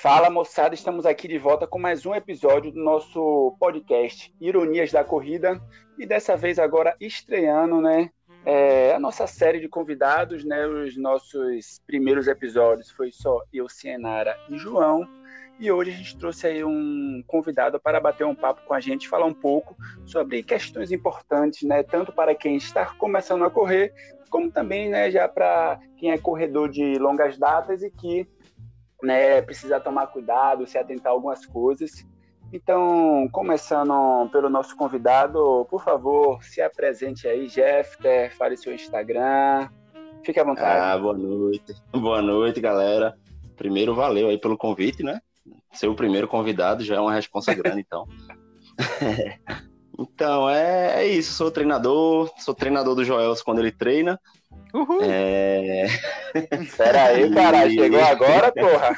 Fala moçada, estamos aqui de volta com mais um episódio do nosso podcast Ironias da Corrida. E dessa vez agora estreando, né, é, a nossa série de convidados, né, os nossos primeiros episódios foi só eu, Cienara e João. E hoje a gente trouxe aí um convidado para bater um papo com a gente, falar um pouco sobre questões importantes, né, tanto para quem está começando a correr, como também, né, já para quem é corredor de longas datas e que né, precisa tomar cuidado, se atentar a algumas coisas. Então, começando pelo nosso convidado, por favor, se apresente aí, Jeffter, fale seu Instagram, fique à vontade. Ah, boa noite, boa noite, galera. Primeiro, valeu aí pelo convite, né? Ser o primeiro convidado já é uma responsa grande, então. então, é, é isso, sou treinador, sou treinador do Joelson quando ele treina, Uhul. É... Pera aí, cara, chegou agora, porra.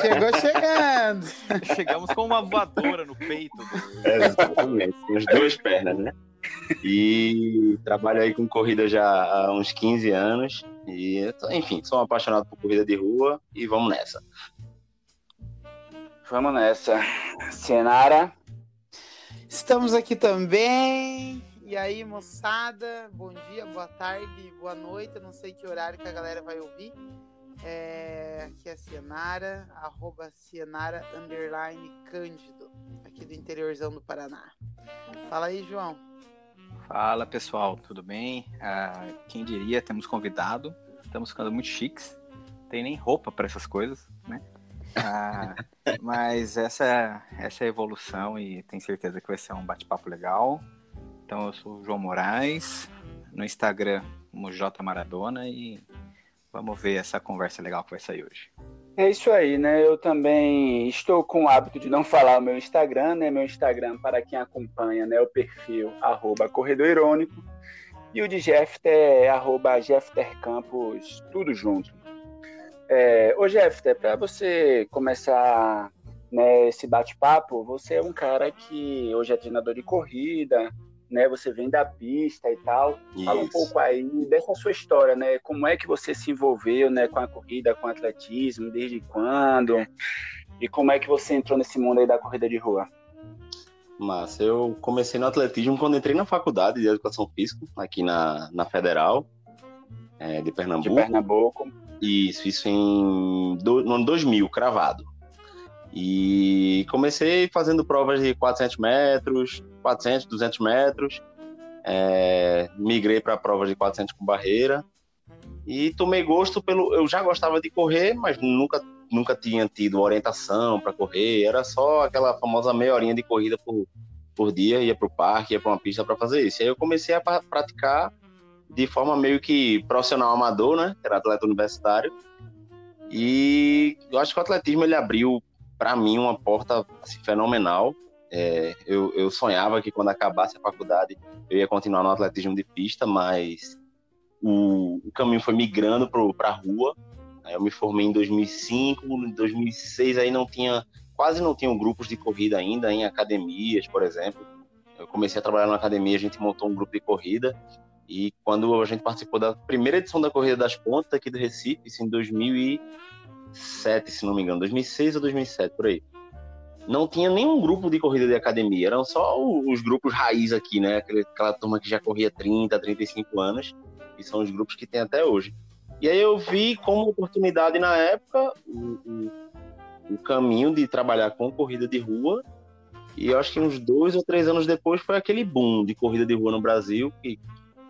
Chegou chegando. Chegamos com uma voadora no peito. É, exatamente, as duas pernas, né? E trabalho aí com corrida já há uns 15 anos. E, enfim, sou um apaixonado por corrida de rua e vamos nessa. Vamos nessa. Senara. Estamos aqui também e aí, moçada, bom dia, boa tarde, boa noite. Eu não sei que horário que a galera vai ouvir. É... Aqui é a Cienara, arroba Cienara underline Cândido, aqui do interiorzão do Paraná. Fala aí, João. Fala pessoal, tudo bem? Ah, quem diria, temos convidado, estamos ficando muito chiques, tem nem roupa para essas coisas, né? Ah, mas essa, essa é a evolução e tenho certeza que vai ser um bate-papo legal. Então eu sou o João Moraes, no Instagram como J Maradona e vamos ver essa conversa legal que vai sair hoje. É isso aí, né? Eu também estou com o hábito de não falar o meu Instagram, né? Meu Instagram, para quem acompanha, né? O perfil arroba Corredor Irônico. E o de Jeffter é arroba Jeffter Campos, tudo junto. É, ô Jeffter, para você começar né, esse bate-papo, você é um cara que hoje é treinador de corrida, né? Você vem da pista e tal. Isso. Fala um pouco aí dessa sua história, né? Como é que você se envolveu, né, com a corrida, com o atletismo, desde quando? E como é que você entrou nesse mundo aí da corrida de rua? Mas eu comecei no atletismo quando entrei na faculdade de educação física, aqui na, na Federal, é, de Pernambuco. De Pernambuco. Isso, isso em do, no ano 2000, cravado. E comecei fazendo provas de 400 metros, 400, 200 metros. É, migrei para provas de 400 com barreira. E tomei gosto pelo. Eu já gostava de correr, mas nunca, nunca tinha tido orientação para correr. Era só aquela famosa meia horinha de corrida por, por dia. Ia para o parque, ia para uma pista para fazer isso. Aí eu comecei a praticar de forma meio que profissional amador, né? Era atleta universitário. E eu acho que o atletismo ele abriu para mim, uma porta assim, fenomenal. É, eu, eu, sonhava que quando acabasse a faculdade eu ia continuar no atletismo de pista, mas o, o caminho foi migrando para a rua. Eu me formei em 2005, em 2006 aí não tinha, quase não tinham grupos de corrida ainda em academias, por exemplo. Eu comecei a trabalhar na academia, a gente montou um grupo de corrida e quando a gente participou da primeira edição da Corrida das Pontas aqui do Recife, isso em 2000 e 2007, se não me engano, 2006 ou 2007, por aí. Não tinha nenhum grupo de corrida de academia, eram só os grupos raiz aqui, né? Aquela turma que já corria 30, 35 anos, e são os grupos que tem até hoje. E aí eu vi como oportunidade na época o, o, o caminho de trabalhar com corrida de rua, e eu acho que uns dois ou três anos depois foi aquele boom de corrida de rua no Brasil, que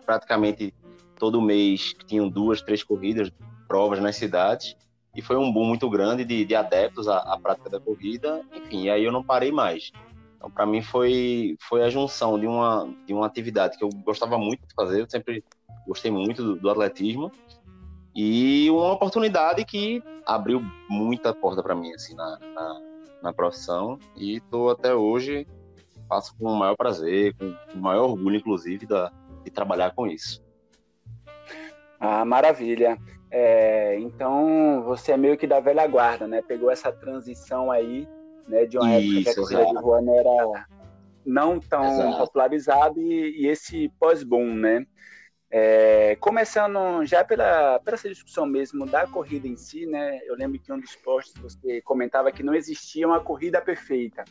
praticamente todo mês tinham duas, três corridas, provas nas cidades e foi um boom muito grande de, de adeptos à, à, prática da corrida, enfim, e aí eu não parei mais. Então, para mim, foi, foi a junção de uma, de uma atividade que eu gostava muito de fazer, eu sempre gostei muito do, do atletismo, e uma oportunidade que abriu muita porta para mim, assim, na, na, na profissão, e estou até hoje, faço com o maior prazer, com o maior orgulho, inclusive, da, de trabalhar com isso. Ah, maravilha. É, então você é meio que da velha guarda, né? Pegou essa transição aí, né? De uma Isso, época que a corrida de rua não era não tão exato. popularizada e, e esse pós-boom, né? É, começando já pela, pela essa discussão mesmo da corrida em si, né? Eu lembro que um dos posts você comentava que não existia uma corrida perfeita.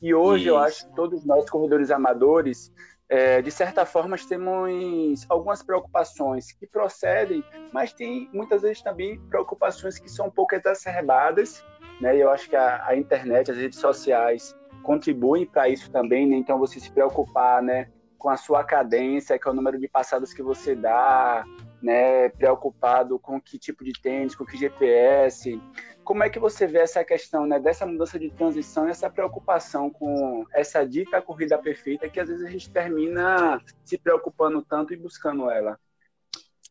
E hoje Isso. eu acho que todos nós, corredores amadores, é, de certa forma, temos algumas preocupações que procedem, mas tem muitas vezes também preocupações que são um pouco exacerbadas, né? E eu acho que a, a internet, as redes sociais contribuem para isso também, né? Então, você se preocupar, né? Com a sua cadência, que é o número de passadas que você dá, né, preocupado com que tipo de tênis, com que GPS. Como é que você vê essa questão, né, dessa mudança de transição, essa preocupação com essa dita corrida perfeita, que às vezes a gente termina se preocupando tanto e buscando ela?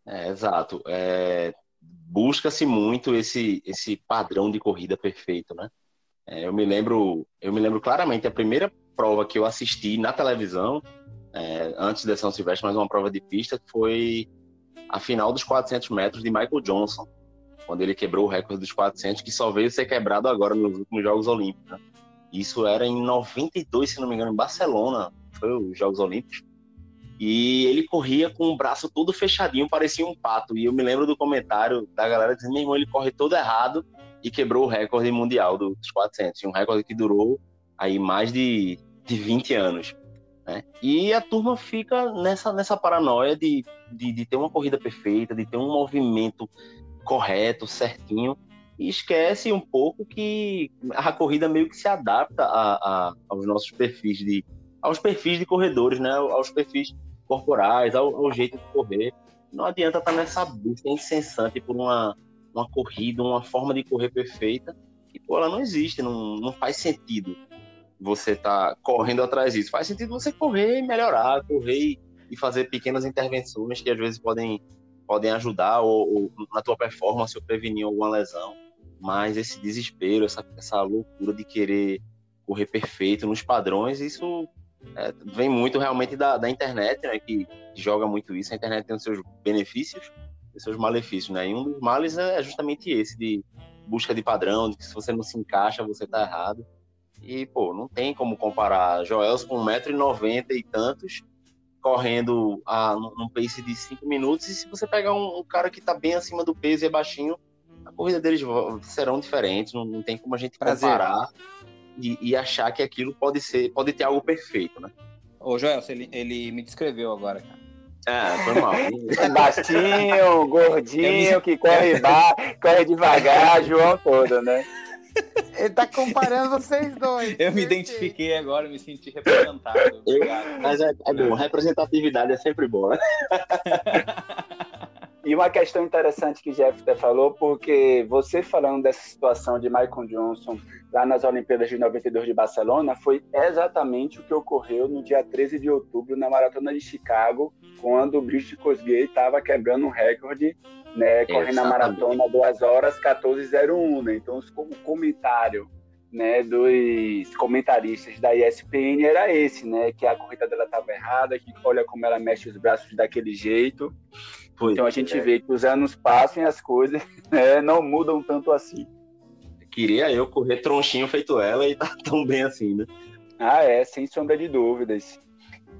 É, exato. É, Busca-se muito esse esse padrão de corrida perfeito, né? É, eu me lembro, eu me lembro claramente a primeira prova que eu assisti na televisão é, antes da São Silvestre, mais uma prova de pista, que foi a final dos 400 metros de Michael Johnson, quando ele quebrou o recorde dos 400, que só veio ser quebrado agora nos últimos Jogos Olímpicos. Né? Isso era em 92, se não me engano, em Barcelona, foi os Jogos Olímpicos. E ele corria com o braço todo fechadinho, parecia um pato. E eu me lembro do comentário da galera dizendo: meu irmão, ele corre todo errado e quebrou o recorde mundial dos 400. Um recorde que durou aí mais de, de 20 anos. Né? E a turma fica nessa, nessa paranoia de, de, de, ter uma corrida perfeita, de ter um movimento correto, certinho, e esquece um pouco que a corrida meio que se adapta a, a, aos nossos perfis de aos perfis de corredores, né? aos perfis corporais, ao, ao jeito de correr. Não adianta estar nessa busca incessante por uma, uma corrida, uma forma de correr perfeita, que pô, ela não existe, não, não faz sentido você tá correndo atrás disso. Faz sentido você correr e melhorar, correr e fazer pequenas intervenções que às vezes podem, podem ajudar ou, ou na tua performance ou prevenir alguma lesão. Mas esse desespero, essa, essa loucura de querer correr perfeito nos padrões, isso é, vem muito realmente da, da internet, né, que joga muito isso. A internet tem os seus benefícios e seus malefícios, né? E um dos males é justamente esse de busca de padrão, de que se você não se encaixa, você está errado. E, pô, não tem como comparar Joels com 1,90m e tantos, correndo a, num pace de 5 minutos. E se você pegar um, um, cara que tá bem acima do peso e é baixinho, a corrida deles serão diferentes. Não, não tem como a gente Prazer. comparar e, e, achar que aquilo pode ser, pode ter algo perfeito, né? Ô, Joel, ele, ele me descreveu agora, cara. É, foi mal. Baixinho, gordinho, que corre, bar, corre devagar, João todo, né? Ele tá comparando vocês dois. Eu me identifiquei agora, me senti representado. Obrigado. Mas é, é bom, representatividade é sempre boa. E uma questão interessante que o Jeff até falou, porque você falando dessa situação de Michael Johnson lá nas Olimpíadas de 92 de Barcelona, foi exatamente o que ocorreu no dia 13 de outubro na Maratona de Chicago, quando o British Kosgei estava quebrando um recorde né, correndo a maratona 2 horas 14:01, né? Então o comentário, né, dos comentaristas da ESPN era esse, né, que a corrida dela estava errada, que olha como ela mexe os braços daquele jeito. Pois então a gente é. vê que os anos passam e as coisas né, não mudam tanto assim. Queria eu correr tronchinho feito ela e tá tão bem assim, né? Ah, é, sem sombra de dúvidas.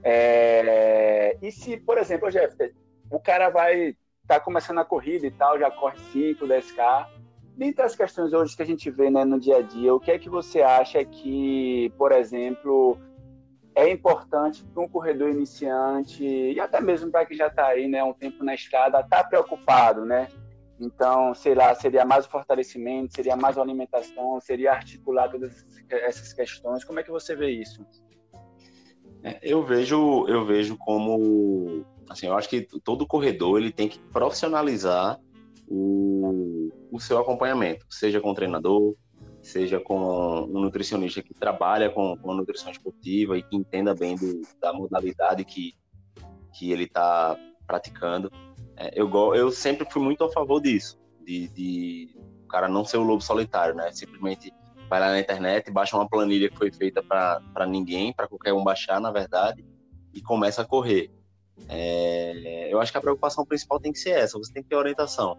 É... E se, por exemplo, Jeff, o cara vai tá começando a corrida e tal, já corre 5, 10K. Dentre as questões hoje que a gente vê né, no dia a dia, o que é que você acha que, por exemplo, é importante para um corredor iniciante e até mesmo para quem já está aí, né, um tempo na estrada, tá preocupado, né? Então, sei lá, seria mais o fortalecimento, seria mais a alimentação, seria articular todas essas questões. Como é que você vê isso? É, eu vejo, eu vejo como Assim, eu acho que todo corredor ele tem que profissionalizar o, o seu acompanhamento, seja com um treinador, seja com um nutricionista que trabalha com, com nutrição esportiva e que entenda bem do, da modalidade que, que ele está praticando. É, eu, eu sempre fui muito a favor disso, de, de o cara não ser o lobo solitário, né? Simplesmente vai lá na internet, baixa uma planilha que foi feita para ninguém, para qualquer um baixar, na verdade, e começa a correr. É, eu acho que a preocupação principal tem que ser essa, você tem que ter orientação.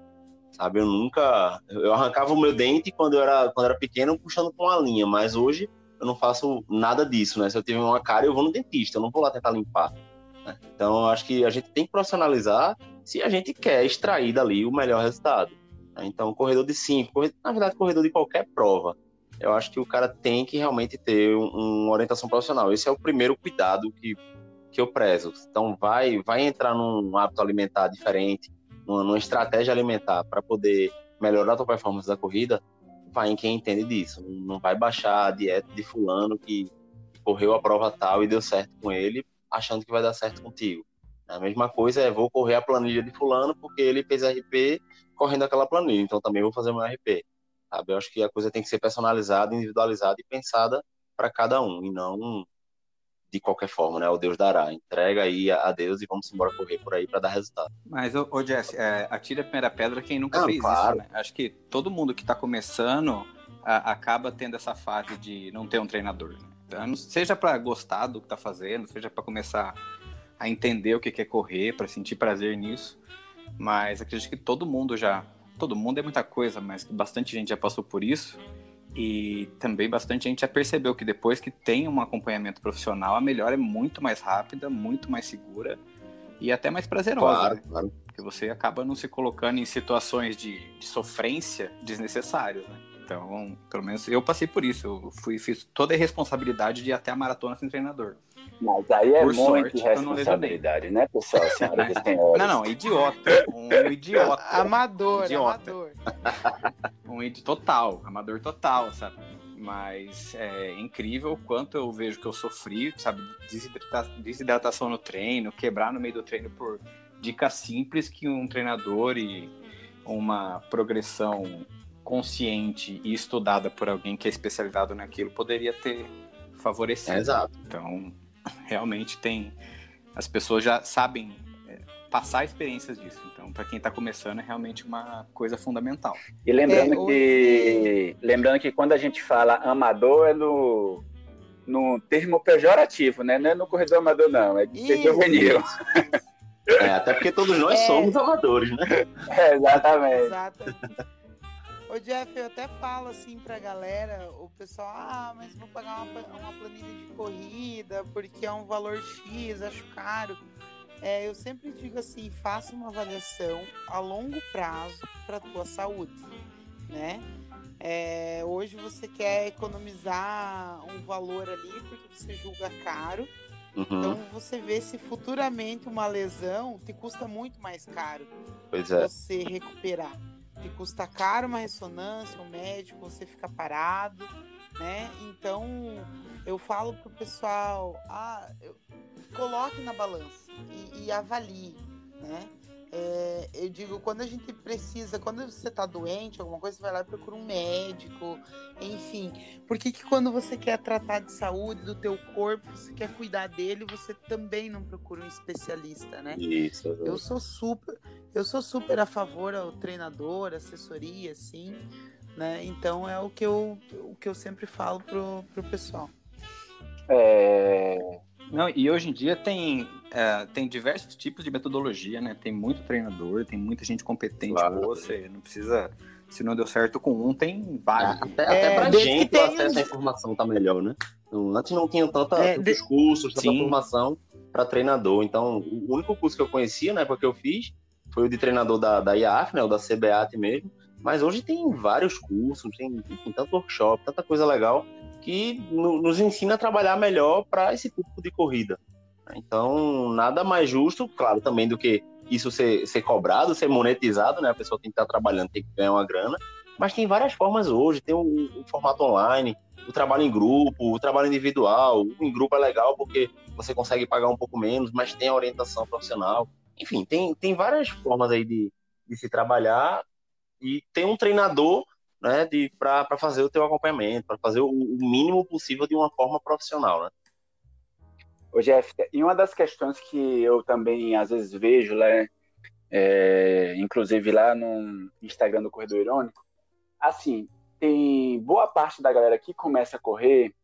Sabe, eu nunca. Eu arrancava o meu dente quando eu era, quando eu era pequeno, puxando com uma linha, mas hoje eu não faço nada disso, né? Se eu tiver uma cara, eu vou no dentista, eu não vou lá tentar limpar. Né? Então, acho que a gente tem que profissionalizar se a gente quer extrair dali o melhor resultado. Né? Então, corredor de 5, na verdade, corredor de qualquer prova, eu acho que o cara tem que realmente ter um, uma orientação profissional. Esse é o primeiro cuidado que, que eu prezo. Então, vai, vai entrar num hábito alimentar diferente, numa, numa estratégia alimentar para poder melhorar a tua performance da corrida, vai em quem entende disso. Não vai baixar a dieta de fulano que correu a prova tal e deu certo com ele, achando que vai dar certo contigo. A mesma coisa é vou correr a planilha de fulano porque ele fez RP correndo aquela planilha, então também vou fazer meu RP. Sabe? Eu acho que a coisa tem que ser personalizada, individualizada e pensada para cada um, e não de qualquer forma, né? O Deus dará. Entrega aí a Deus e vamos embora correr por aí para dar resultado. Mas, ô, ô Jesse, é, atira a primeira pedra quem nunca fez claro. isso, né? Acho que todo mundo que está começando a, acaba tendo essa fase de não ter um treinador. Né? Então, seja para gostar do que está fazendo, seja para começar a entender o que é correr, para sentir prazer nisso. Mas acredito que todo mundo já. Todo mundo é muita coisa, mas bastante gente já passou por isso. E também bastante gente já percebeu que depois que tem um acompanhamento profissional, a melhora é muito mais rápida, muito mais segura e até mais prazerosa. Claro, né? claro. Porque você acaba não se colocando em situações de, de sofrência desnecessárias, né? Então, pelo menos eu passei por isso. Eu fui, fiz toda a responsabilidade de ir até a maratona sem treinador. Mas aí é muito responsabilidade, né, pessoal? não, não, idiota. Um idiota. Amador, idiota. amador. um idiota total, amador total, sabe? Mas é incrível o quanto eu vejo que eu sofri, sabe? Desidrata desidratação no treino, quebrar no meio do treino por dicas simples que um treinador e uma progressão consciente e estudada por alguém que é especializado naquilo poderia ter favorecido. É, exato. Então, realmente tem. As pessoas já sabem é, passar experiências disso. Então, para quem está começando, é realmente uma coisa fundamental. E lembrando é, que lembrando que quando a gente fala amador é no, no termo pejorativo, né? Não é no corredor amador, não, é de ser juvenil. É, até porque todos nós é... somos amadores, né? É, exatamente. exatamente. Ô Jeff, eu até falo assim pra galera, o pessoal, ah, mas vou pagar uma, uma planilha de corrida porque é um valor X, acho caro. É, eu sempre digo assim, faça uma avaliação a longo prazo para tua saúde, né? É, hoje você quer economizar um valor ali porque você julga caro. Uhum. Então você vê se futuramente uma lesão te custa muito mais caro pois é. você recuperar que custa caro uma ressonância, um médico, você fica parado, né? Então eu falo pro pessoal, ah, eu, coloque na balança e, e avalie, né? É, eu digo, quando a gente precisa, quando você está doente, alguma coisa, você vai lá e procura um médico, enfim. Por que, que quando você quer tratar de saúde do teu corpo, você quer cuidar dele, você também não procura um especialista, né? Isso. Eu sou super, eu sou super a favor ao treinador, assessoria, assim, né? Então é o que eu, o que eu sempre falo pro, pro pessoal. É... Não, e hoje em dia tem, é, tem diversos tipos de metodologia, né? Tem muito treinador, tem muita gente competente claro. você, não precisa. Se não deu certo com um, tem vários. É, até, é, até pra gente tem... o acesso à informação tá melhor, né? Antes não tinha tanta, é, tantos de... cursos, tanta Sim. formação para treinador. Então, o único curso que eu conhecia, né, porque eu fiz, foi o de treinador da, da IAF, né, o da CBAT mesmo. Mas hoje tem vários cursos, tem, tem tanto workshop, tanta coisa legal que no, nos ensina a trabalhar melhor para esse público de corrida. Então, nada mais justo, claro, também do que isso ser, ser cobrado, ser monetizado, né? A pessoa tem que estar trabalhando, tem que ganhar uma grana. Mas tem várias formas hoje, tem o, o formato online, o trabalho em grupo, o trabalho individual. O em grupo é legal porque você consegue pagar um pouco menos, mas tem a orientação profissional. Enfim, tem, tem várias formas aí de, de se trabalhar e tem um treinador né, para fazer o teu acompanhamento, para fazer o, o, mínimo possível de uma forma profissional, né? Ô Jeff, e uma das questões que eu também às vezes vejo, né, é, inclusive lá no Instagram do Corredor Irônico, assim, tem boa parte da galera que começa a correr,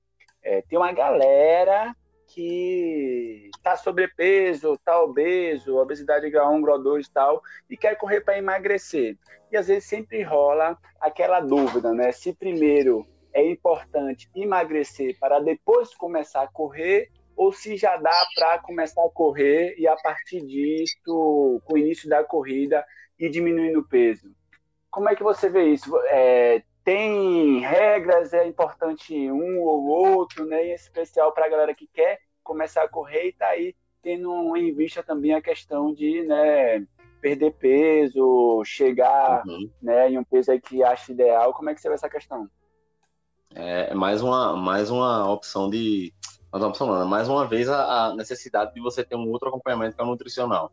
é, tem uma galera que está sobrepeso, está obeso, obesidade grau 1, grau 2 e tal, e quer correr para emagrecer. E às vezes sempre rola aquela dúvida, né? Se primeiro é importante emagrecer para depois começar a correr, ou se já dá para começar a correr e a partir disso, com o início da corrida, ir diminuindo o peso. Como é que você vê isso? É, tem regras, é importante um ou outro, né? Em especial para a galera que quer começar a correr e está aí tendo em vista também a questão de né, perder peso, chegar uhum. né, em um peso aí que acha ideal. Como é que você vê essa questão? É, é mais uma, mais uma opção de. Mais uma né? mais uma vez a, a, necessidade de você ter um outro acompanhamento que é o nutricional.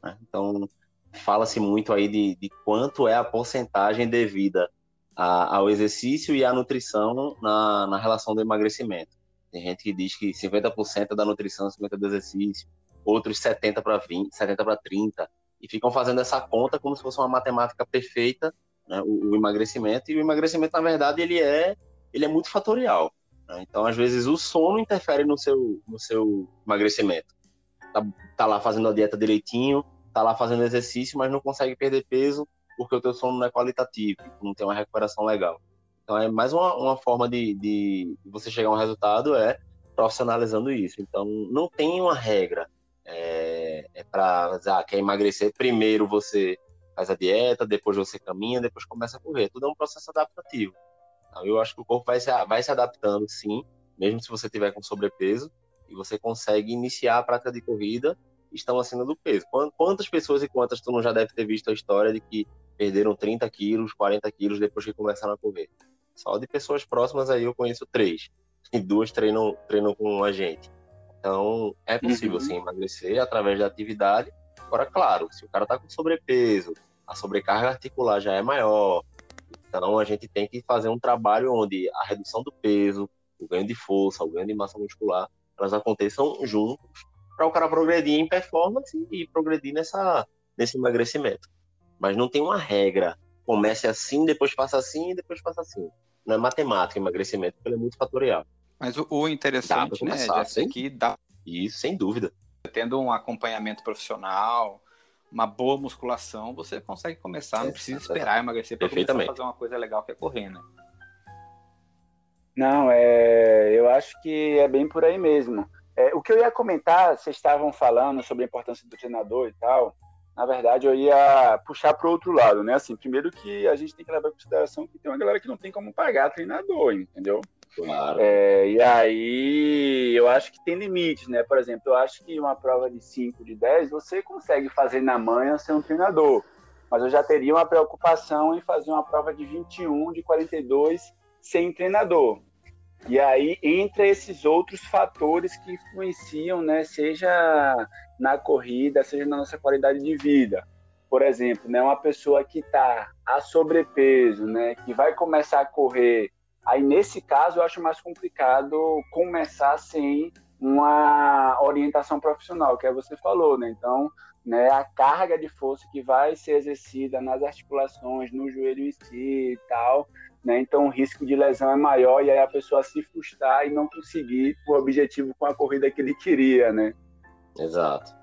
Né? Então, fala-se muito aí de, de quanto é a porcentagem devida a, ao exercício e à nutrição na, na relação do emagrecimento. Tem gente que diz que 50% é da nutrição, 50% do exercício, outros 70 para 20, 70 para 30, e ficam fazendo essa conta como se fosse uma matemática perfeita, né, o, o, emagrecimento, e o emagrecimento, na verdade, ele é, ele é multifatorial. Né? Então, às vezes, o sono interfere no seu, no seu emagrecimento. Tá, tá lá fazendo a dieta direitinho, tá lá fazendo exercício, mas não consegue perder peso porque o teu sono não é qualitativo, não tem uma recuperação legal. Então é mais uma, uma forma de, de você chegar a um resultado é profissionalizando isso. Então não tem uma regra. É, é para ah, quer emagrecer, primeiro você faz a dieta, depois você caminha, depois começa a correr. Tudo é um processo adaptativo. Então, eu acho que o corpo vai se, vai se adaptando, sim, mesmo se você tiver com sobrepeso, e você consegue iniciar a prática de corrida estão acima do peso. Quantas pessoas e quantas tu não já deve ter visto a história de que perderam 30 quilos, 40 quilos depois que começaram a correr? Só de pessoas próximas aí eu conheço três. E duas treinam, treinam com a gente. Então, é possível, uhum. sim, emagrecer através da atividade. Agora, claro, se o cara tá com sobrepeso, a sobrecarga articular já é maior, então a gente tem que fazer um trabalho onde a redução do peso, o ganho de força, o ganho de massa muscular, elas aconteçam juntos para o cara progredir em performance e progredir nessa, nesse emagrecimento. Mas não tem uma regra. Comece assim, depois faça assim e depois faça assim. Não é matemática emagrecimento, porque ele é muito fatorial. Mas o, o interessante, né, Jeff, é que dá. Isso, sem dúvida. Tendo um acompanhamento profissional, uma boa musculação, você consegue começar, não precisa esperar emagrecer para começar a fazer uma coisa legal que é correr, né? Não, é, eu acho que é bem por aí mesmo. É, o que eu ia comentar, vocês estavam falando sobre a importância do treinador e tal. Na verdade, eu ia puxar para o outro lado, né? Assim, primeiro que a gente tem que levar em consideração que tem uma galera que não tem como pagar treinador, entendeu? Claro. É, e aí, eu acho que tem limites, né? Por exemplo, eu acho que uma prova de 5, de 10, você consegue fazer na manhã sem um treinador. Mas eu já teria uma preocupação em fazer uma prova de 21, de 42, sem treinador. E aí entra esses outros fatores que influenciam, né, seja na corrida, seja na nossa qualidade de vida. Por exemplo, né, uma pessoa que está a sobrepeso, né, que vai começar a correr, aí nesse caso eu acho mais complicado começar sem uma orientação profissional, que é você falou, né? Então, né, a carga de força que vai ser exercida nas articulações, no joelho em si e tal, né? Então o risco de lesão é maior e aí a pessoa se frustrar e não conseguir o objetivo com a corrida que ele queria, né? Exato.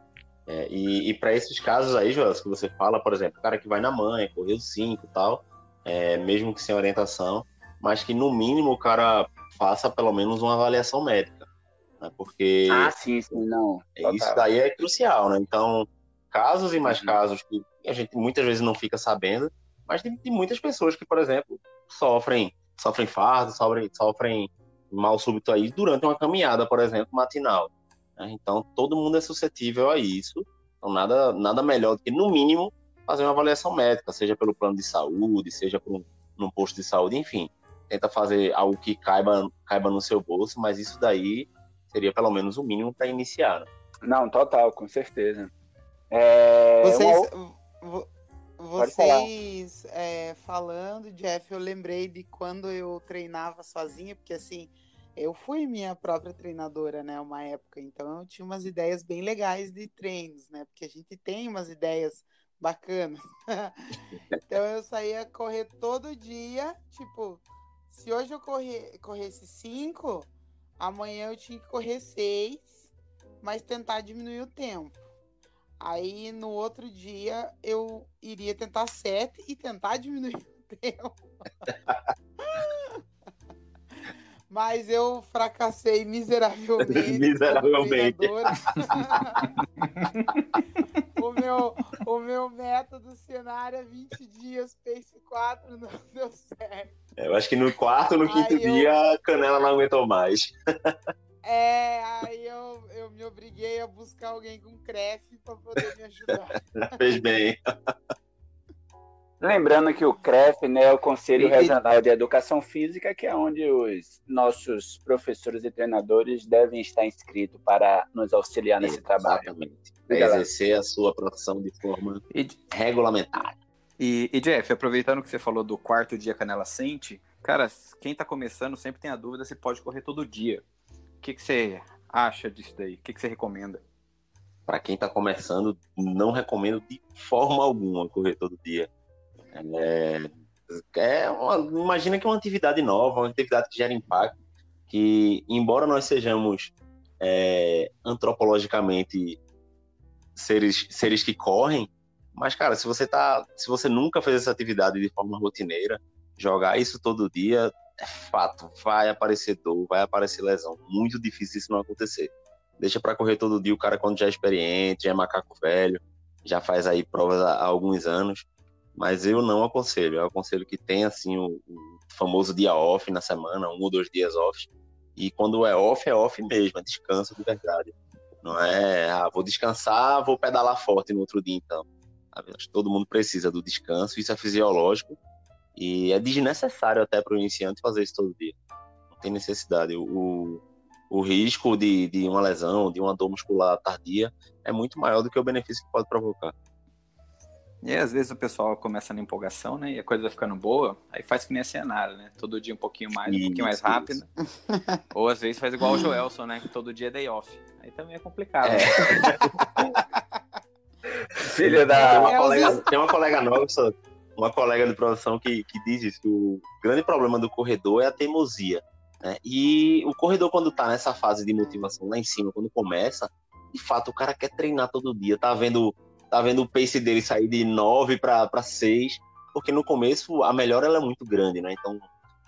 É, e, e para esses casos aí, Jonas, que você fala, por exemplo, o cara que vai na mãe, correu 5 e tal, é, mesmo que sem orientação, mas que no mínimo o cara faça pelo menos uma avaliação médica. Né? Porque. Ah, sim, sim, não. É, isso daí é crucial, né? Então, casos e mais uhum. casos que a gente muitas vezes não fica sabendo, mas tem, tem muitas pessoas que, por exemplo, sofrem, sofrem fardo, sofrem, sofrem mal súbito aí durante uma caminhada, por exemplo, matinal. Né? Então, todo mundo é suscetível a isso. Então, nada, nada melhor do que, no mínimo, fazer uma avaliação médica, seja pelo plano de saúde, seja por um, num posto de saúde, enfim. Tenta fazer algo que caiba, caiba no seu bolso, mas isso daí seria pelo menos o mínimo para iniciar. Né? Não, total, com certeza. É, Vocês, uma... Vocês é, falando, Jeff, eu lembrei de quando eu treinava sozinha, porque assim, eu fui minha própria treinadora, né, uma época, então eu tinha umas ideias bem legais de treinos, né, porque a gente tem umas ideias bacanas. então eu saía correr todo dia, tipo, se hoje eu correr, corresse cinco, amanhã eu tinha que correr seis, mas tentar diminuir o tempo. Aí no outro dia eu iria tentar sete e tentar diminuir o tempo. mas eu fracassei miseravelmente. Miseravelmente. o, meu, o meu método cenário é 20 dias, pace 4, não deu certo. Eu acho que no quarto, no quinto Aí eu- dia, a canela não aguentou mais. É, aí eu, eu me obriguei a buscar alguém com CREF para poder me ajudar. Fez bem. Lembrando que o CREF, né, é o Conselho Regional de Educação Física, que é onde os nossos professores e treinadores devem estar inscritos para nos auxiliar nesse trabalho. Exatamente. Exercer a sua profissão de forma E, regulamentar. e, e, Jeff, aproveitando que você falou do quarto dia canela sente, cara, quem tá começando sempre tem a dúvida se pode correr todo dia. Que, que você acha disso daí? O que, que você recomenda? Para quem está começando, não recomendo de forma alguma correr todo dia. É, é uma- imagina que é uma atividade nova, uma atividade que gera impacto, que embora nós sejamos é, antropologicamente seres, seres que correm, mas cara, se você tá, se você nunca fez essa atividade de forma rotineira, jogar isso todo dia é fato, vai aparecer dor, vai aparecer lesão, muito difícil isso não acontecer. Deixa para correr todo dia o cara quando já é experiente, já é macaco velho, já faz aí provas há, há alguns anos. Mas eu não aconselho. Eu aconselho que tenha assim o, o famoso dia off na semana, um ou dois dias off. E quando é off, é off mesmo, é descanso de verdade. Não é, ah, vou descansar, vou pedalar forte no outro dia então. Todo mundo precisa do descanso, isso é fisiológico e é desnecessário até para o iniciante fazer isso todo dia. Não tem necessidade. O, o, risco de, de uma lesão, de uma dor muscular tardia, é muito maior do que o benefício que pode provocar. E às vezes o pessoal começa na empolgação, né? E a coisa vai ficando boa, aí faz que nem a cenário, né? Todo dia um pouquinho mais, um pouquinho mais Isso, rápido. Ou às vezes faz igual o Joelson, né? Que todo dia é day off. Aí também é complicado. É. né? Filha Tem da. uma, É, os colega, tem uma colega nossa, uma colega de profissão que, que diz isso, que o grande problema do corredor é a teimosia. né? E o corredor, quando tá nessa fase de motivação lá em cima, quando começa, de fato, o cara quer treinar todo dia, tá vendo, tá vendo o pace dele sair de 9 para 6, porque no começo a melhora ela é muito grande, né? Então,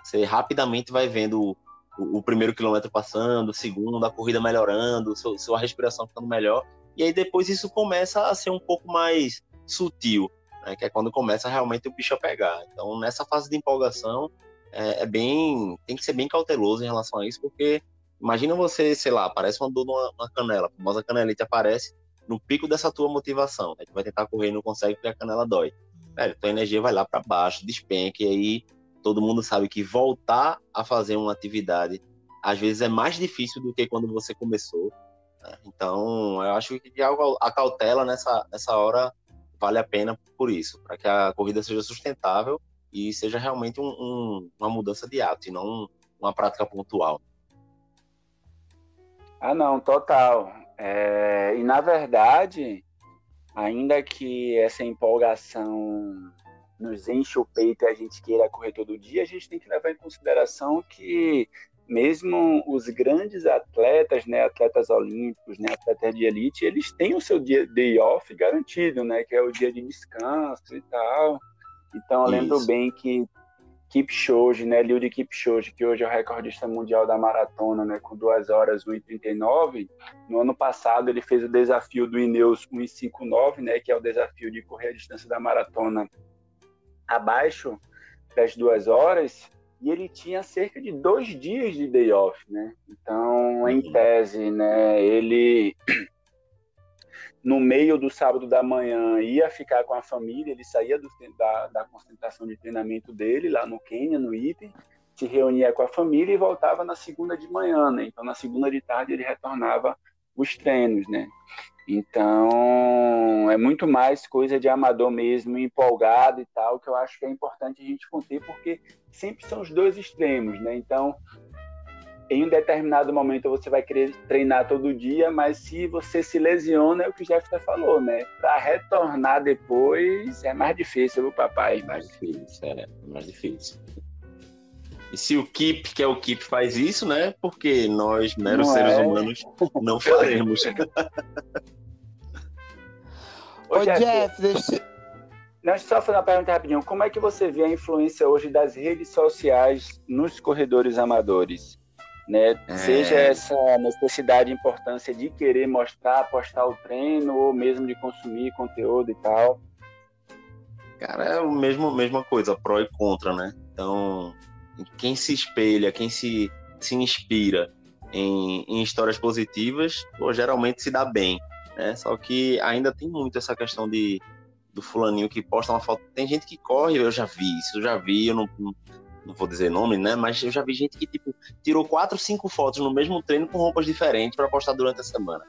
você rapidamente vai vendo o, o primeiro quilômetro passando, o segundo, a corrida melhorando, seu, sua respiração ficando melhor. E aí depois isso começa a ser um pouco mais sutil, né? que é quando começa realmente o bicho a pegar. Então nessa fase de empolgação é, é bem, tem que ser bem cauteloso em relação a isso, porque imagina você, sei lá, aparece uma dor numa, canela, a famosa canelite aparece no pico dessa tua motivação, né? Tu vai tentar correr e não consegue porque a canela dói. Velho, tua energia vai lá para baixo, despenca, e aí todo mundo sabe que voltar a fazer uma atividade às vezes é mais difícil do que quando você começou. né? Então, eu acho que a cautela nessa, nessa hora vale a pena por isso, para que a corrida seja sustentável e seja realmente um- um- uma mudança de hábito e não um- uma prática pontual. Ah, não, total. É, e na verdade, ainda que essa empolgação nos enche o peito e a gente queira correr todo dia, a gente tem que levar em consideração que mesmo os grandes atletas, né, atletas olímpicos, né, atletas de elite, eles têm o seu dia day off garantido, né, que é o dia de descanso e tal. Então eu lembro Isso. bem que Kipchoge, né, Eliud Kipchoge, que hoje é o recordista mundial da maratona, né, com 2 horas 1:39, no ano passado ele fez o desafio do Ineos 1:59, né, que é o desafio de correr a distância da maratona abaixo das duas horas, e ele tinha cerca de dois dias de day off, né? Então, em Uhum. tese, né, ele no meio do sábado da manhã ia ficar com a família, ele saía do- da, da concentração de treinamento dele lá no Quênia, no item, se reunia com a família e voltava na segunda de manhã, né? Então, na segunda de tarde ele retornava os treinos, né? Então, é muito mais coisa de amador mesmo, empolgado e tal, que eu acho que é importante a gente conter, porque sempre são os dois extremos, né? Então, em um determinado momento você vai querer treinar todo dia, mas se você se lesiona, é o que o Jeff falou, né? Para retornar depois é mais difícil, viu, papai? mais difícil, é, é mais difícil. E se o Keep, que é o Keep, faz isso, né? Porque nós, meros Não seres é. humanos, não faremos. Ô, Jeff, deixa, Deixa eu só fazer uma pergunta rapidinho. Como é que você vê a influência hoje das redes sociais nos corredores amadores? né? É... Seja essa necessidade e importância de querer mostrar, postar o treino, ou mesmo de consumir conteúdo e tal. Cara, é a mesma, mesma coisa, pró e contra, né? Então, quem se espelha, quem se, se inspira em, em histórias positivas, pô, geralmente se dá bem, né? Só que ainda tem muito essa questão de do fulaninho que posta uma foto. Tem gente que corre, eu já vi isso, eu já vi, eu não, não, vou dizer nome, né? Mas eu já vi gente que, tipo, tirou quatro, cinco fotos no mesmo treino com roupas diferentes para postar durante a semana.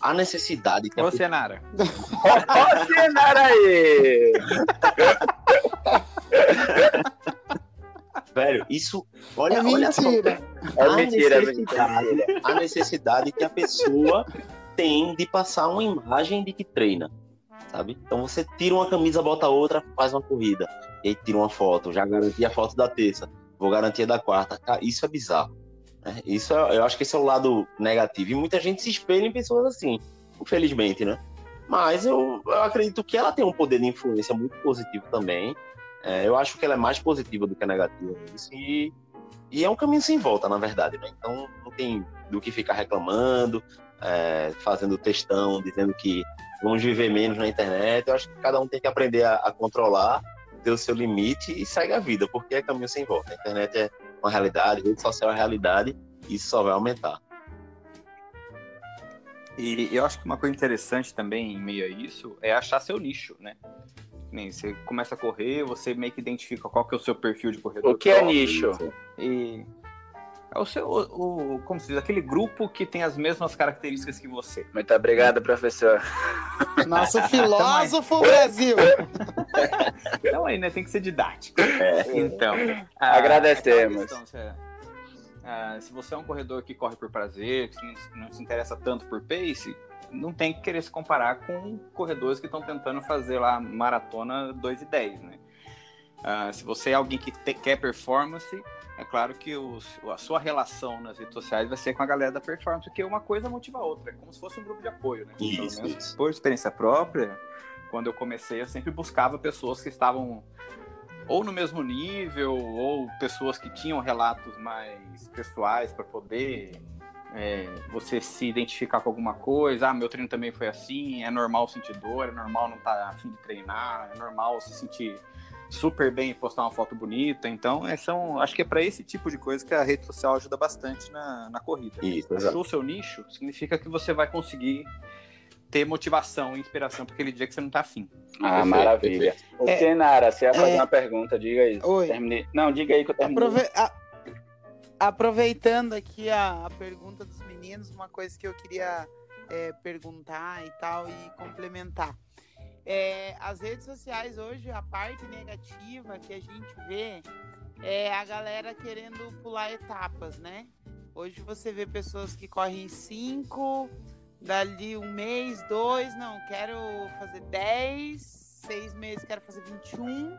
A necessidade que Ô, a... Senara. Ô, Senara aí! Velho, isso. Olha, é olha só. É a mentira, é necessidade, mentira. a necessidade que a pessoa tem de passar uma imagem de que treina, sabe? Então você tira uma camisa, bota outra, faz uma corrida, e aí tira uma foto, já garantia a foto da terça, vou garantir a da quarta. Cara, isso é bizarro. né? Isso é- eu acho que esse é o lado negativo. E muita gente se espelha em pessoas assim, infelizmente, né? Mas eu, eu acredito que ela tem um poder de influência muito positivo também. É, eu acho que ela é mais positiva do que negativa. E, e é um caminho sem volta, na verdade, né? Então não tem do que ficar reclamando, é, fazendo textão, dizendo que vamos viver menos na internet. Eu acho que cada um tem que aprender a, a controlar, ter o seu limite e segue a vida, porque é caminho sem volta. A internet é uma realidade, rede social é uma realidade, e isso só vai aumentar. E eu acho que uma coisa interessante também em meio a isso é achar seu nicho, né? Nem você começa a correr, você meio que identifica qual que é o seu perfil de corredor. O que é nicho? E é o seu, o, o- como se diz, aquele grupo que tem as mesmas características que você. Muito obrigado, professor. Nosso filósofo Brasil. Então aí, né? Tem que ser didático. É. Então, Agradecemos. aquela questão, se, ah, se você é um corredor que corre por prazer, que não, não se interessa tanto por pace, não tem que querer se comparar com corredores que estão tentando fazer lá maratona 2 e 10, né? Ah, se você é alguém que te- quer performance, é claro que os- a sua relação nas redes sociais vai ser com a galera da performance, porque uma coisa motiva a outra, é como se fosse um grupo de apoio, né? Pelo Isso, menos isso. por experiência própria, quando eu comecei, eu sempre buscava pessoas que estavam ou no mesmo nível, ou pessoas que tinham relatos mais pessoais para poder é, você se identificar com alguma coisa. Ah, meu treino também foi assim, é normal sentir dor, é normal não estar afim de treinar, é normal se sentir super bem e postar uma foto bonita. Então, é, são, acho que é para esse tipo de coisa que a rede social ajuda bastante na, na corrida. Isso, exato. Achou o seu nicho, significa que você vai conseguir ter motivação e inspiração para aquele dia que você não tá afim. Ah, Perfeito, maravilha. Ô, É, Kenara, você ia fazer é. uma pergunta, diga aí. Oi. Terminei. Não, diga aí que eu terminei. Aprove- a- Aproveitando aqui a, a pergunta dos meninos, uma coisa que eu queria é, perguntar e tal e complementar. É, as redes sociais hoje, a parte negativa que a gente vê é a galera querendo pular etapas, né? Hoje você vê pessoas que correm cinco, dali um mês, dois, não, quero fazer 10, seis meses quero fazer 21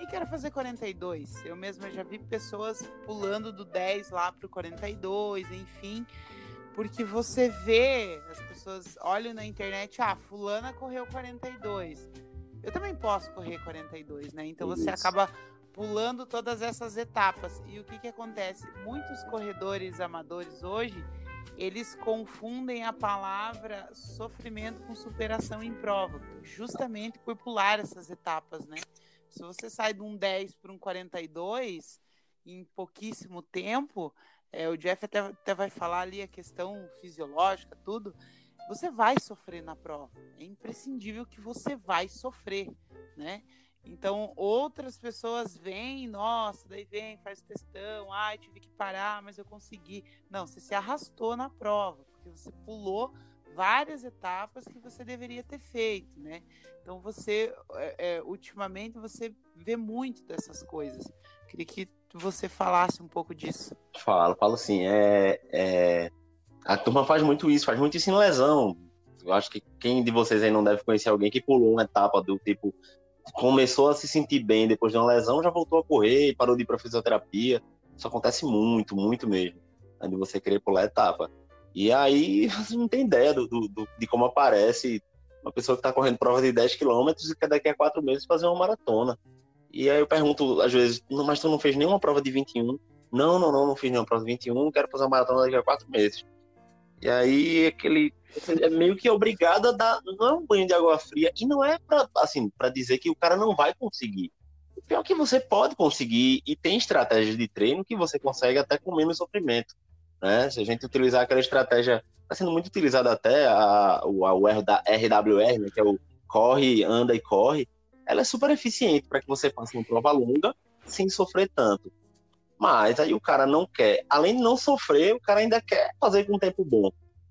e quero fazer 42. Eu mesma já vi pessoas pulando do 10 lá pro 42, enfim. Porque você vê, as pessoas olham na internet, ah, fulana correu 42. Eu também posso correr 42, né? Então você Isso. acaba pulando todas essas etapas. E o que que acontece? Muitos corredores amadores hoje, eles confundem a palavra sofrimento com superação em prova, justamente por pular essas etapas, né? Se você sai de um 10 para um 42 em pouquíssimo tempo, é, o Jeff até, até vai falar ali a questão fisiológica, tudo. Você vai sofrer na prova. É imprescindível que você vai sofrer, né? Então, outras pessoas vêm, nossa, daí vem, faz testão, ai, tive que parar, mas eu consegui. Não, você se arrastou na prova, porque você pulou várias etapas que você deveria ter feito, né? Então você, é, é, ultimamente, você vê muito dessas coisas. Queria que você falasse um pouco disso. Falo, falo assim, é, é, a turma faz muito isso, faz muito isso em lesão. Eu acho que quem de vocês aí não deve conhecer alguém que pulou uma etapa do tipo, começou a se sentir bem depois de uma lesão, já voltou a correr, parou de ir para fisioterapia. Isso acontece muito, muito mesmo, né, de você querer pular a etapa. E aí você não tem ideia do, do- do- de como aparece uma pessoa que está correndo prova de 10 km e quer daqui a quatro meses fazer uma maratona. E aí eu pergunto, às vezes, "Não, mas tu não fez nenhuma prova de 21? Não, não, não, não fiz nenhuma prova de 21, quero fazer uma maratona daqui a quatro meses. E aí, aquele. É meio que obrigado a dar. Não é um banho de água fria. E não é pra, assim, pra dizer que o cara não vai conseguir. O pior é que você pode conseguir e tem estratégias de treino que você consegue até com menos sofrimento. Né? Se a gente utilizar aquela estratégia, está sendo muito utilizada até a, a, o da RWR, né, que é o corre, anda e corre, ela é super eficiente para que você faça uma prova longa sem sofrer tanto. Mas aí o cara não quer, além de não sofrer, o cara ainda quer fazer com um tempo bom,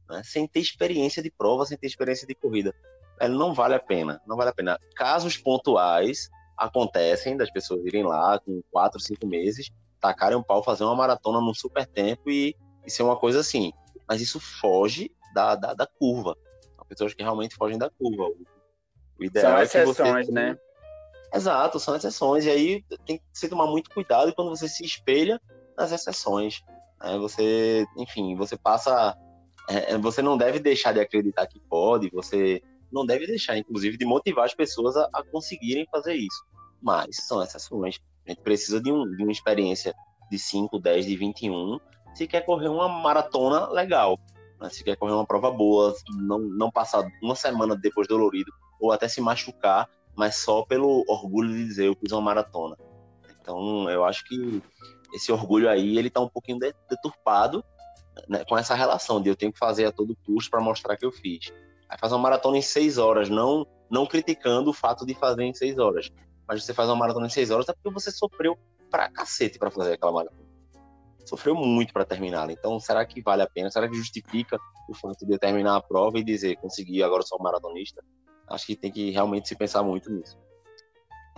né? sem ter experiência de prova, sem ter experiência de corrida. Ele não vale a pena, não vale a pena. Casos pontuais acontecem das pessoas irem lá com quatro, cinco meses, tacarem um pau, fazer uma maratona num super tempo e, e ser uma coisa assim. Mas isso foge da, da, da curva. São pessoas que realmente fogem da curva. O ideal São é exceções, você... né? Exato, são exceções. E aí tem que se tomar muito cuidado quando você se espelha nas exceções. Né? Você, enfim, você passa. É, é, você não deve deixar de acreditar que pode, você não deve deixar, inclusive, de motivar as pessoas a, a conseguirem fazer isso. Mas são exceções. A gente precisa de, um, de uma experiência de 5, 10, de 21, se quer correr uma maratona legal. Né? Se quer correr uma prova boa, não, não passar uma semana depois dolorido, ou até se machucar mas só pelo orgulho de dizer eu fiz uma maratona. Então, eu acho que esse orgulho aí, ele tá um pouquinho deturpado né, com essa relação de eu tenho que fazer a todo custo para mostrar que eu fiz. Aí faz uma maratona em seis horas, não, não criticando o fato de fazer em seis horas. Mas você faz uma maratona em seis horas é porque você sofreu pra cacete para fazer aquela maratona. Sofreu muito para terminá-la. Então, será que vale a pena? Será que justifica o fato de terminar a prova e dizer, consegui, agora sou um maratonista? acho que tem que realmente se pensar muito nisso.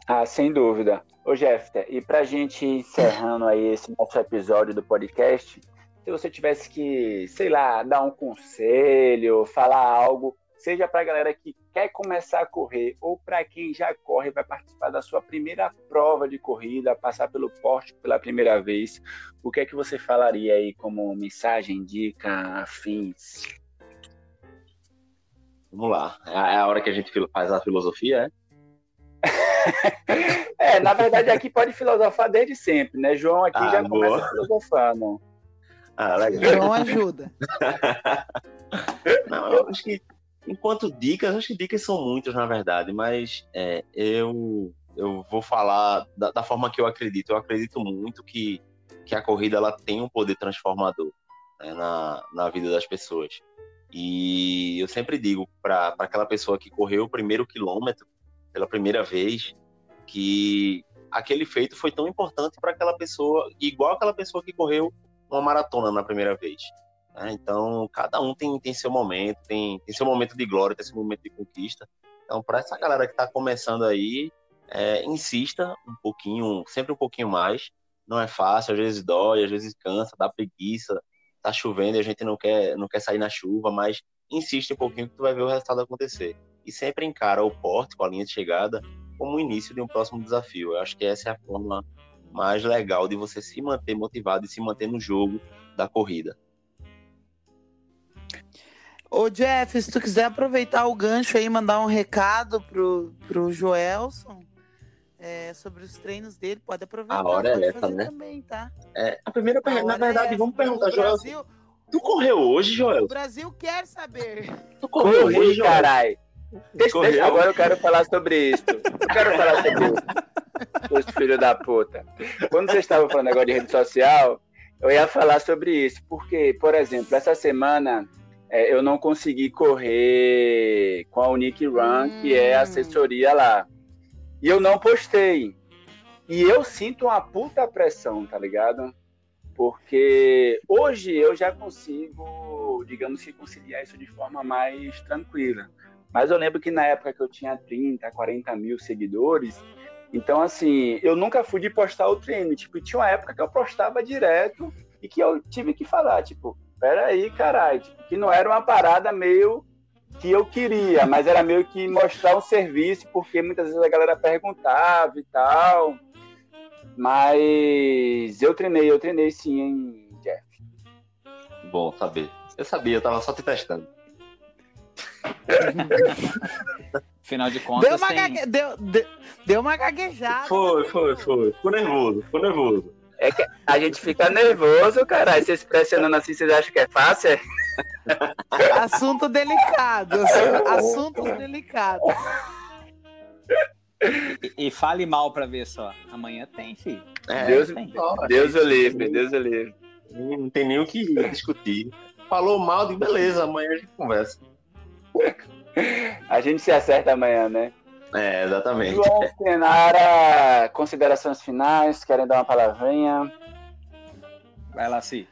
Ah, sem dúvida. Ô Jeffter, e para a gente encerrando aí esse nosso episódio do podcast, se você tivesse que, sei lá, dar um conselho, falar algo, seja para a galera que quer começar a correr ou para quem já corre vai participar da sua primeira prova de corrida, passar pelo porte pela primeira vez, o que é que você falaria aí como mensagem, dica, afins? Vamos lá. É, é a hora que a gente faz a filosofia, é? é, na verdade aqui pode filosofar desde sempre, né? João aqui ah, já boa. começa filosofando. Ah, legal. João ajuda. Não, eu acho que enquanto dicas, acho que dicas são muitas, na verdade, mas é, eu, eu vou falar da, da, forma que eu acredito. Eu acredito muito que, que a corrida ela tem um poder transformador né, na, na vida das pessoas. E eu sempre digo para aquela pessoa que correu o primeiro quilômetro pela primeira vez que aquele feito foi tão importante para aquela pessoa, igual aquela pessoa que correu uma maratona na primeira vez. Né? Então, cada um tem, tem seu momento, tem, tem seu momento de glória, tem seu momento de conquista. Então, para essa galera que está começando aí, é, insista um pouquinho, sempre um pouquinho mais. Não é fácil, às vezes dói, às vezes cansa, dá preguiça, tá chovendo e a gente não quer, não quer sair na chuva, mas insiste um pouquinho que tu vai ver o resultado acontecer. E sempre encara o porte com a linha de chegada como o início de um próximo desafio. Eu acho que essa é a forma mais legal de você se manter motivado e se manter no jogo da corrida. Ô Jeff, se tu quiser aproveitar o gancho aí e mandar um recado pro, pro Joelson, é, sobre os treinos dele, pode aproveitar. A hora é essa, né? Também, tá? É, a primeira pergunta, na verdade, é vamos perguntar, Joel. Brasil, tu correu hoje, Joel? O Brasil quer saber. Tu correu Corri, hoje, caralho. Deixa, deixa, agora eu quero falar sobre isso. Eu quero falar sobre isso. Os filhos da puta. Quando você estava falando agora de rede social, eu ia falar sobre isso. Porque, por exemplo, essa semana é, eu não consegui correr com a Unique Run, hum. que é a hum. assessoria lá. E eu não postei. E eu sinto uma puta pressão, tá ligado? Porque hoje eu já consigo, digamos que, conciliar isso de forma mais tranquila. Mas eu lembro que na época que eu tinha 30, 40 mil seguidores, então assim, eu nunca fui de postar o treino. Tipo, tinha uma época que eu postava direto e que eu tive que falar, tipo, peraí, caralho, tipo, que não era uma parada meio que eu queria, mas era meio que mostrar um serviço, porque muitas vezes a galera perguntava e tal. Mas eu treinei, eu treinei sim, hein, Jeff. Bom saber. Eu sabia, eu tava só te testando. Final de contas. Deu uma, tem... gague... deu, deu, deu uma gaguejada. Foi, foi, foi. Ficou nervoso, ficou nervoso. É que a gente fica nervoso, caralho. Vocês pressionando assim, vocês acham que é fácil? É? Assunto delicado. Assuntos delicados. E, e, fale mal pra ver só. Amanhã tem, filho. É, Deus, tem. Deus o livre, Deus o livre. Não tem nem o que discutir. Falou mal de beleza, amanhã a gente conversa. A gente se acerta amanhã, né? É, exatamente. João Senara, considerações finais, querem dar uma palavrinha? Vai lá, Si.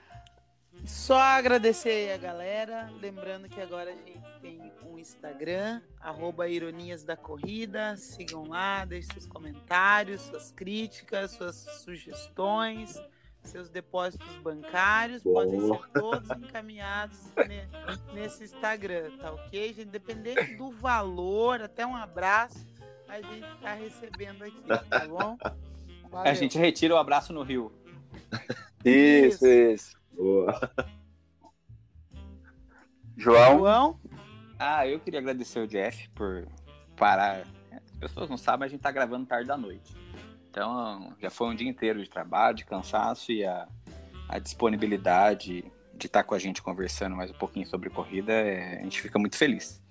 Só agradecer a galera, lembrando que agora a gente tem um Instagram, arroba Ironias da Corrida, sigam lá, deixem seus comentários, suas críticas, suas sugestões, seus depósitos bancários, Boa. podem ser todos encaminhados nesse Instagram, tá ok? Gente, independente do valor, até um abraço, a gente tá recebendo aqui, tá bom? Valeu. A gente retira o abraço no Rio. Isso, isso. isso. Boa. João? João? Ah, eu queria agradecer o Jeff por parar. As pessoas não sabem, a gente tá gravando tarde da noite. Então, já foi um dia inteiro de trabalho, de cansaço e a, a disponibilidade de estar tá com a gente conversando mais um pouquinho sobre corrida, é, a gente fica muito feliz.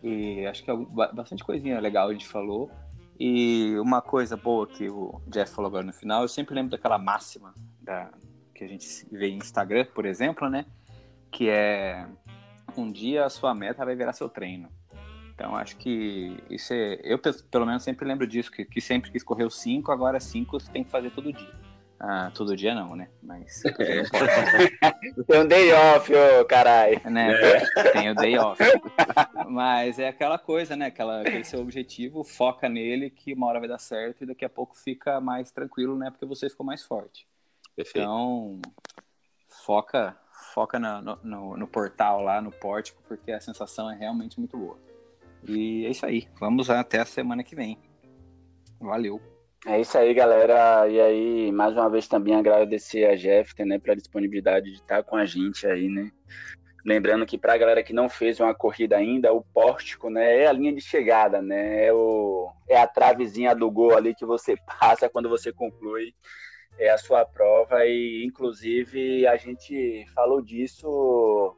E acho que é bastante coisinha legal a gente falou. E uma coisa boa que o Jeff falou agora no final, eu sempre lembro daquela máxima da, que a gente vê em Instagram, por exemplo, né? Que é um dia a sua meta vai virar seu treino. Então acho que isso é. Eu pelo menos sempre lembro disso, que, que sempre quis correr os 5, agora 5 você tem que fazer todo dia. Ah, todo dia não, né? Mas é. tem um day off, ô caralho. Né? É. Tem o day off. Mas é aquela coisa, né? Aquela, aquele seu objetivo, foca nele que uma hora vai dar certo e daqui a pouco fica mais tranquilo, né? Porque você ficou mais forte. Perfeito. Então, foca, foca no, no, no, portal lá, no pórtico, porque a sensação é realmente muito boa. E é isso aí. Vamos até a semana que vem. Valeu. É isso aí, galera. E aí, mais uma vez também agradecer a Jeff, né, pela disponibilidade de estar com a gente aí, né? Lembrando que para a galera que não fez uma corrida ainda, o pórtico, né, é a linha de chegada, né? É, o, é a travezinha do gol ali que você passa quando você conclui é a sua prova e inclusive a gente falou disso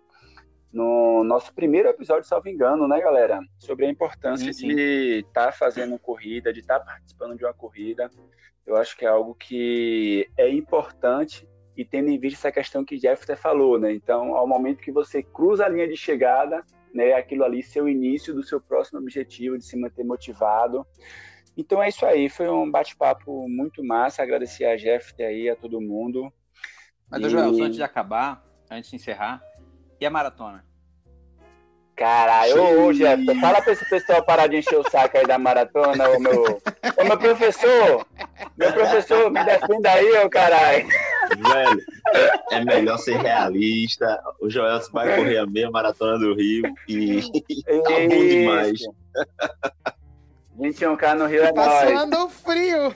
no nosso primeiro episódio, salvo engano, né, galera? Sobre a importância sim, sim. de estar tá fazendo corrida, de estar tá participando de uma corrida. Eu acho que é algo que é importante e tendo em vista essa questão que Jeff até falou, né? Então, ao momento que você cruza a linha de chegada, né, aquilo ali seu início do seu próximo objetivo, de se manter motivado. Então é isso aí, foi um bate-papo muito massa. Agradecer a Jeff aí, a todo mundo. Mas, e... Joel, antes de acabar, antes de encerrar, e a maratona? Caralho, ô, Jeff, fala pra esse pessoal parar de encher o saco aí da maratona, ô meu. Ô meu professor! Meu professor, me defenda aí, ô caralho. Velho, é melhor ser realista. O Joel vai correr a meia maratona do Rio e tá bom demais. 21K no Rio é Passando nóis. frio.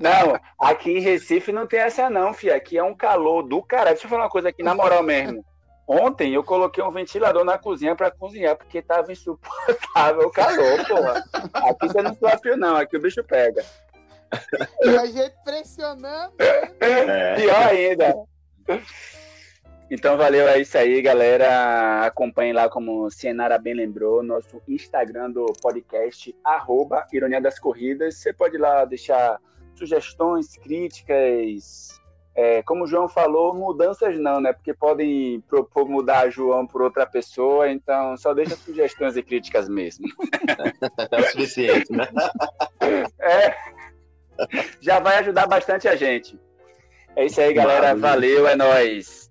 Não, aqui em Recife não tem essa não, filha. Aqui é um calor do caralho. Deixa eu falar uma coisa aqui, na moral mesmo. Ontem eu coloquei um ventilador na cozinha para cozinhar, porque tava insuportável o calor, porra. Aqui você não sofre não, aqui o bicho pega. E a gente pressionando. É. Pior ainda. Então valeu, é isso aí, galera. Acompanhe lá, como Cienara bem lembrou, nosso Instagram do podcast, arroba Ironia das Corridas. Você pode ir lá deixar sugestões, críticas. É, como o João falou, mudanças não, né? Porque podem propor mudar João por outra pessoa, então só deixa sugestões e críticas mesmo. É o suficiente, né? É, já vai ajudar bastante a gente. É isso aí, galera. Valeu, é nóis.